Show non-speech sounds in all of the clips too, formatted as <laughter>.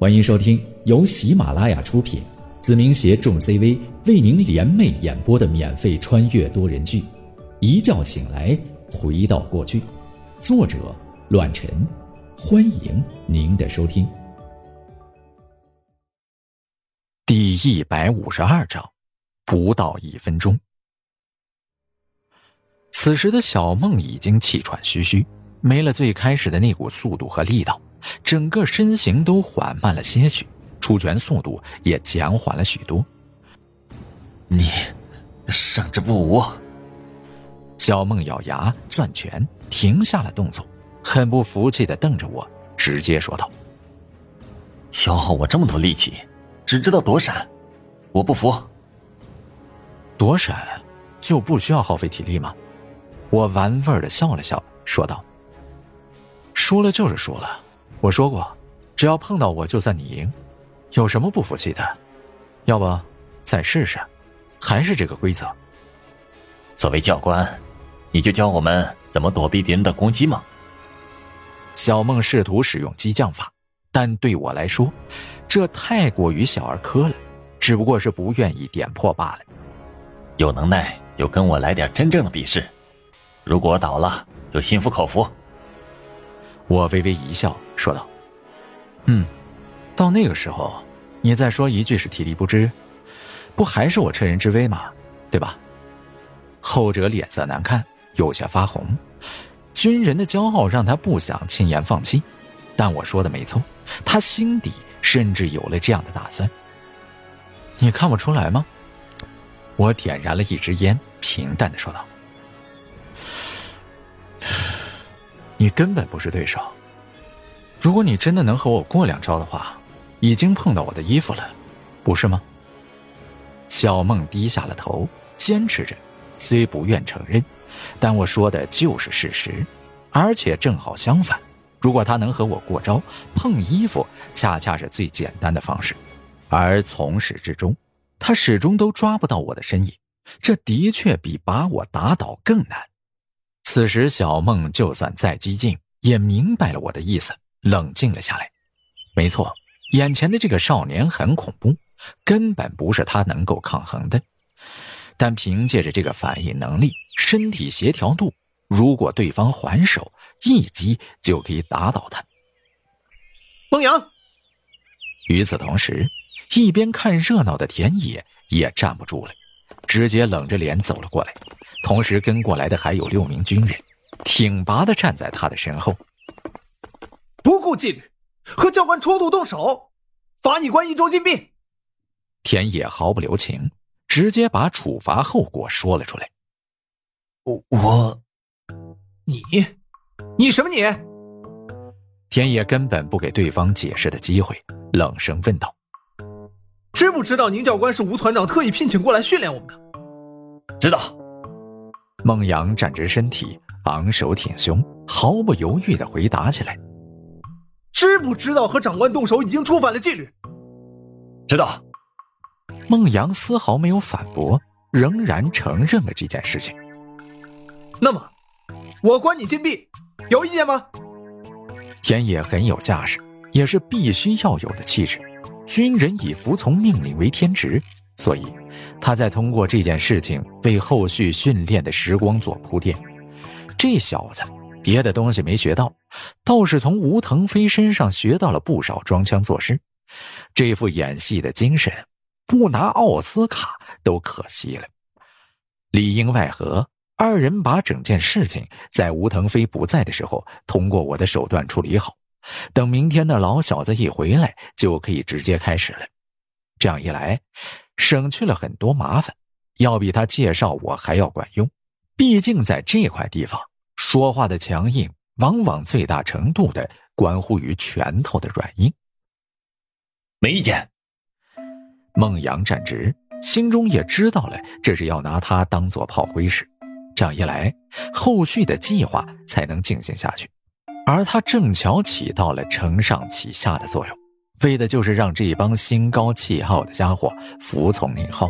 欢迎收听由喜马拉雅出品，子明携众 CV 为您联袂演播的免费穿越多人剧《一觉醒来回到过去》，作者：乱臣。欢迎您的收听。第一百五十二章，不到一分钟。此时的小梦已经气喘吁吁，没了最开始的那股速度和力道。整个身形都缓慢了些许，出拳速度也减缓了许多。你，胜之不武。小梦咬牙攥拳，停下了动作，很不服气的瞪着我，直接说道：“消耗我这么多力气，只知道躲闪，我不服。躲闪，就不需要耗费体力吗？”我玩味的笑了笑，说道：“输了就是输了。”我说过，只要碰到我就算你赢，有什么不服气的？要不再试试？还是这个规则？作为教官，你就教我们怎么躲避敌人的攻击吗？小梦试图使用激将法，但对我来说，这太过于小儿科了，只不过是不愿意点破罢了。有能耐就跟我来点真正的比试，如果倒了就心服口服。我微微一笑，说道：“嗯，到那个时候，你再说一句是体力不支，不还是我趁人之危吗？对吧？”后者脸色难看，有些发红。军人的骄傲让他不想轻言放弃，但我说的没错，他心底甚至有了这样的打算。你看不出来吗？我点燃了一支烟，平淡的说道。你根本不是对手。如果你真的能和我过两招的话，已经碰到我的衣服了，不是吗？小梦低下了头，坚持着，虽不愿承认，但我说的就是事实，而且正好相反。如果他能和我过招，碰衣服恰恰是最简单的方式，而从始至终，他始终都抓不到我的身影，这的确比把我打倒更难。此时，小梦就算再激进，也明白了我的意思，冷静了下来。没错，眼前的这个少年很恐怖，根本不是他能够抗衡的。但凭借着这个反应能力、身体协调度，如果对方还手，一击就可以打倒他。孟阳。与此同时，一边看热闹的田野也站不住了，直接冷着脸走了过来。同时跟过来的还有六名军人，挺拔的站在他的身后。不顾纪律，和教官冲突动手，罚你关一周禁闭。田野毫不留情，直接把处罚后果说了出来。我我，你，你什么你？田野根本不给对方解释的机会，冷声问道：“知不知道宁教官是吴团长特意聘请过来训练我们的？”知道。孟阳站直身体，昂首挺胸，毫不犹豫的回答起来：“知不知道和长官动手已经触犯了纪律？”“知道。”孟阳丝毫没有反驳，仍然承认了这件事情。那么，我关你禁闭，有意见吗？田野很有架势，也是必须要有的气质。军人以服从命令为天职。所以，他在通过这件事情为后续训练的时光做铺垫。这小子别的东西没学到，倒是从吴腾飞身上学到了不少装腔作势。这副演戏的精神，不拿奥斯卡都可惜了。里应外合，二人把整件事情在吴腾飞不在的时候，通过我的手段处理好。等明天那老小子一回来，就可以直接开始了。这样一来。省去了很多麻烦，要比他介绍我还要管用。毕竟在这块地方，说话的强硬，往往最大程度的关乎于拳头的软硬。没意见。孟阳站直，心中也知道了，这是要拿他当做炮灰使。这样一来，后续的计划才能进行下去，而他正巧起到了承上启下的作用。为的就是让这帮心高气傲的家伙服从宁浩，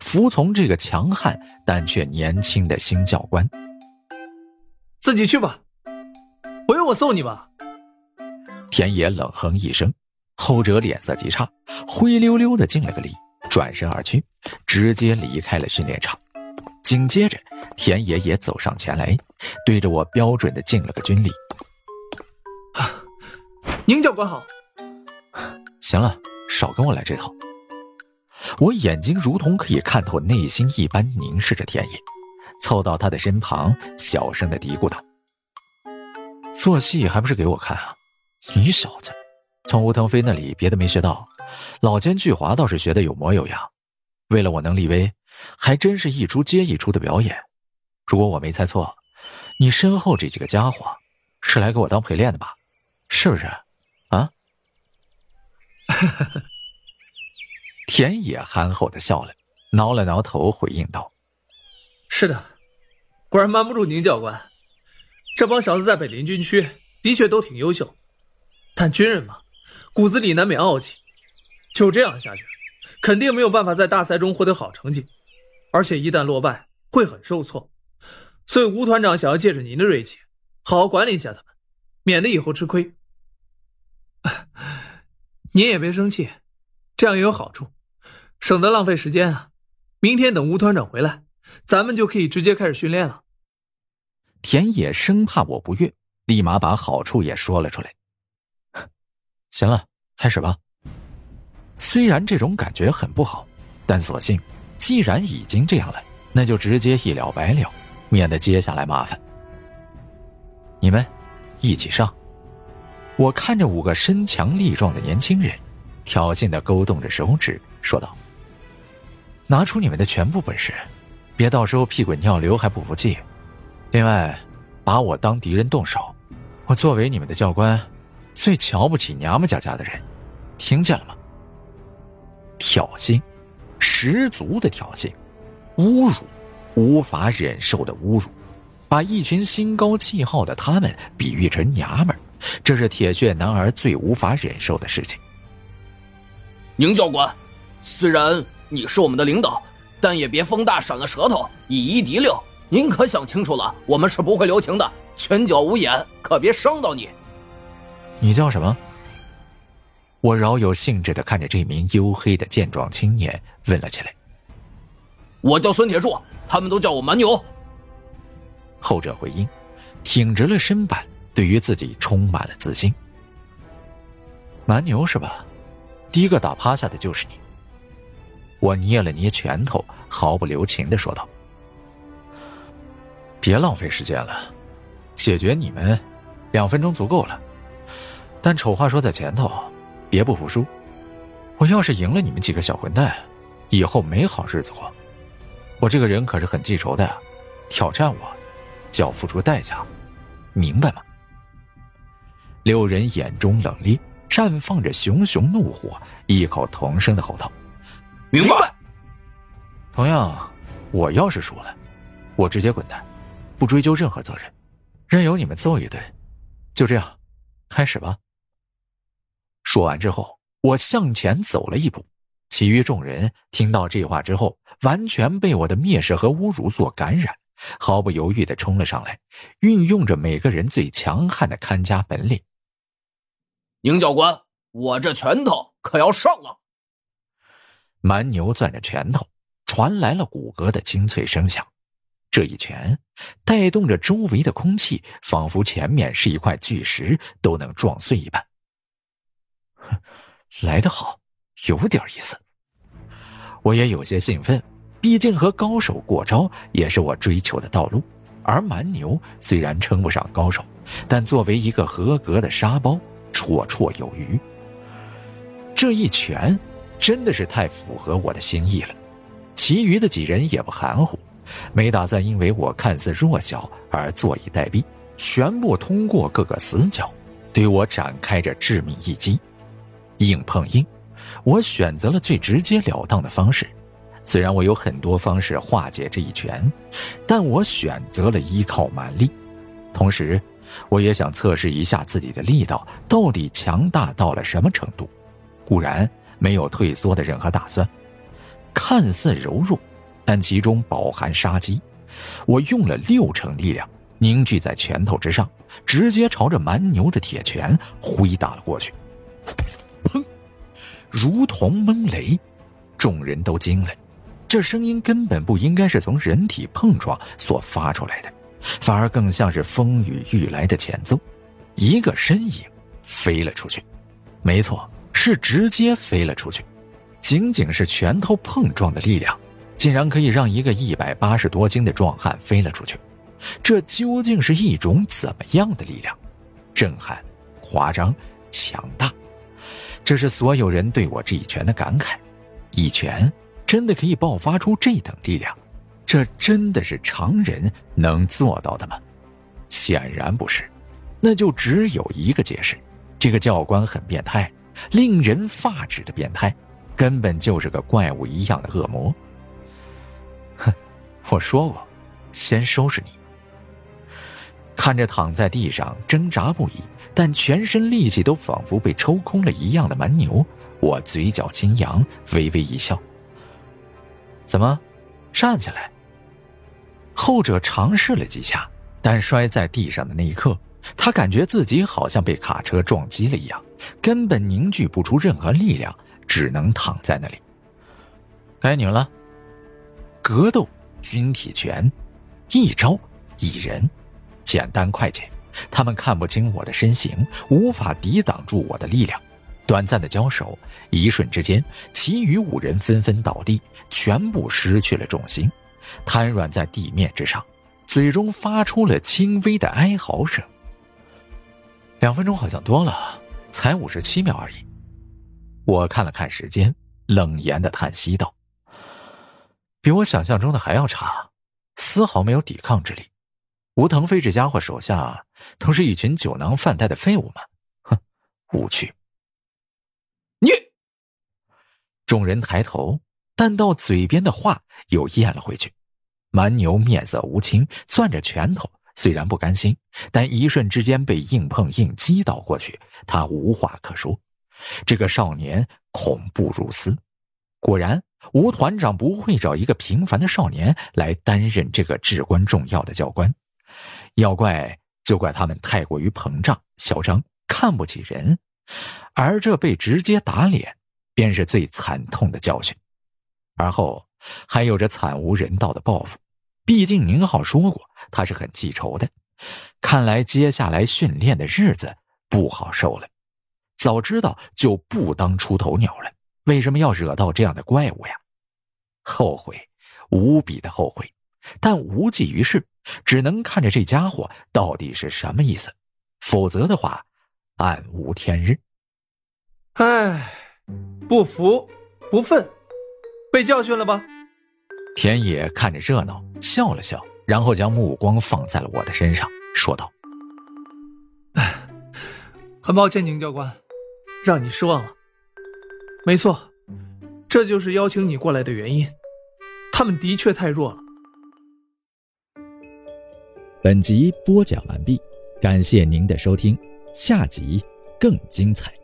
服从这个强悍但却年轻的新教官。自己去吧，不用我送你吧？田野冷哼一声，后者脸色极差，灰溜溜的敬了个礼，转身而去，直接离开了训练场。紧接着，田野也走上前来，对着我标准的敬了个军礼。宁教官好。行了，少跟我来这套。我眼睛如同可以看透内心一般凝视着田野，凑到他的身旁，小声的嘀咕道：“做戏还不是给我看啊？你小子，从吴腾飞那里别的没学到，老奸巨猾倒是学的有模有样。为了我能立威，还真是一出接一出的表演。如果我没猜错，你身后这几个家伙是来给我当陪练的吧？是不是？啊？” <laughs> 田野憨厚的笑了，挠了挠头，回应道：“是的，果然瞒不住宁教官。这帮小子在北林军区的确都挺优秀，但军人嘛，骨子里难免傲气。就这样下去，肯定没有办法在大赛中获得好成绩，而且一旦落败，会很受挫。所以吴团长想要借着您的锐气，好好管理一下他们，免得以后吃亏。<laughs> 您也别生气，这样也有好处。”省得浪费时间啊！明天等吴团长回来，咱们就可以直接开始训练了。田野生怕我不悦，立马把好处也说了出来。行了，开始吧。虽然这种感觉很不好，但索性既然已经这样了，那就直接一了百了，免得接下来麻烦。你们一起上！我看着五个身强力壮的年轻人，挑衅的勾动着手指，说道。拿出你们的全部本事，别到时候屁滚尿流还不服气。另外，把我当敌人动手，我作为你们的教官，最瞧不起娘们家家的人，听见了吗？挑衅，十足的挑衅，侮辱，无法忍受的侮辱，把一群心高气傲的他们比喻成娘们儿，这是铁血男儿最无法忍受的事情。宁教官，虽然。你是我们的领导，但也别风大闪了舌头，以一敌六。您可想清楚了，我们是不会留情的，拳脚无眼，可别伤到你。你叫什么？我饶有兴致的看着这名黝黑的健壮青年，问了起来。我叫孙铁柱，他们都叫我蛮牛。后者回应，挺直了身板，对于自己充满了自信。蛮牛是吧？第一个打趴下的就是你。我捏了捏拳头，毫不留情的说道：“别浪费时间了，解决你们，两分钟足够了。但丑话说在前头，别不服输。我要是赢了你们几个小混蛋，以后没好日子过。我这个人可是很记仇的，挑战我，就要付出代价，明白吗？”六人眼中冷冽，绽放着熊熊怒火，异口同声的吼道。明白。同样，我要是输了，我直接滚蛋，不追究任何责任，任由你们揍一顿。就这样，开始吧。说完之后，我向前走了一步，其余众人听到这话之后，完全被我的蔑视和侮辱所感染，毫不犹豫的冲了上来，运用着每个人最强悍的看家本领。宁教官，我这拳头可要上了。蛮牛攥着拳头，传来了骨骼的清脆声响。这一拳带动着周围的空气，仿佛前面是一块巨石都能撞碎一般。哼来得好，有点意思。我也有些兴奋，毕竟和高手过招也是我追求的道路。而蛮牛虽然称不上高手，但作为一个合格的沙包，绰绰有余。这一拳。真的是太符合我的心意了，其余的几人也不含糊，没打算因为我看似弱小而坐以待毙，全部通过各个死角，对我展开着致命一击。硬碰硬，我选择了最直截了当的方式。虽然我有很多方式化解这一拳，但我选择了依靠蛮力。同时，我也想测试一下自己的力道到底强大到了什么程度。固然。没有退缩的任何打算，看似柔弱，但其中饱含杀机。我用了六成力量凝聚在拳头之上，直接朝着蛮牛的铁拳挥打了过去。砰！如同闷雷，众人都惊了。这声音根本不应该是从人体碰撞所发出来的，反而更像是风雨欲来的前奏。一个身影飞了出去，没错，是直接飞了出去。仅仅是拳头碰撞的力量，竟然可以让一个一百八十多斤的壮汉飞了出去。这究竟是一种怎么样的力量？震撼、夸张、强大，这是所有人对我这一拳的感慨。一拳真的可以爆发出这等力量？这真的是常人能做到的吗？显然不是。那就只有一个解释：这个教官很变态，令人发指的变态，根本就是个怪物一样的恶魔。哼，我说过，先收拾你。看着躺在地上挣扎不已，但全身力气都仿佛被抽空了一样的蛮牛，我嘴角轻扬，微微一笑。怎么，站起来？后者尝试了几下，但摔在地上的那一刻，他感觉自己好像被卡车撞击了一样，根本凝聚不出任何力量，只能躺在那里。该你了。格斗，军体拳，一招一人。简单快捷，他们看不清我的身形，无法抵挡住我的力量。短暂的交手，一瞬之间，其余五人纷纷倒地，全部失去了重心，瘫软在地面之上，嘴中发出了轻微的哀嚎声。两分钟好像多了，才五十七秒而已。我看了看时间，冷言的叹息道：“比我想象中的还要差，丝毫没有抵抗之力。”吴腾飞这家伙手下都是一群酒囊饭袋的废物吗？哼，无趣。你！众人抬头，但到嘴边的话又咽了回去。蛮牛面色无情，攥着拳头，虽然不甘心，但一瞬之间被硬碰硬击倒过去，他无话可说。这个少年恐怖如斯。果然，吴团长不会找一个平凡的少年来担任这个至关重要的教官。要怪就怪他们太过于膨胀、嚣张，看不起人，而这被直接打脸，便是最惨痛的教训。而后还有着惨无人道的报复。毕竟宁浩说过，他是很记仇的。看来接下来训练的日子不好受了。早知道就不当出头鸟了，为什么要惹到这样的怪物呀？后悔，无比的后悔，但无济于事。只能看着这家伙到底是什么意思，否则的话，暗无天日。唉，不服不忿，被教训了吧？田野看着热闹，笑了笑，然后将目光放在了我的身上，说道：“哎，很抱歉，宁教官，让你失望了。没错，这就是邀请你过来的原因。他们的确太弱了。”本集播讲完毕，感谢您的收听，下集更精彩。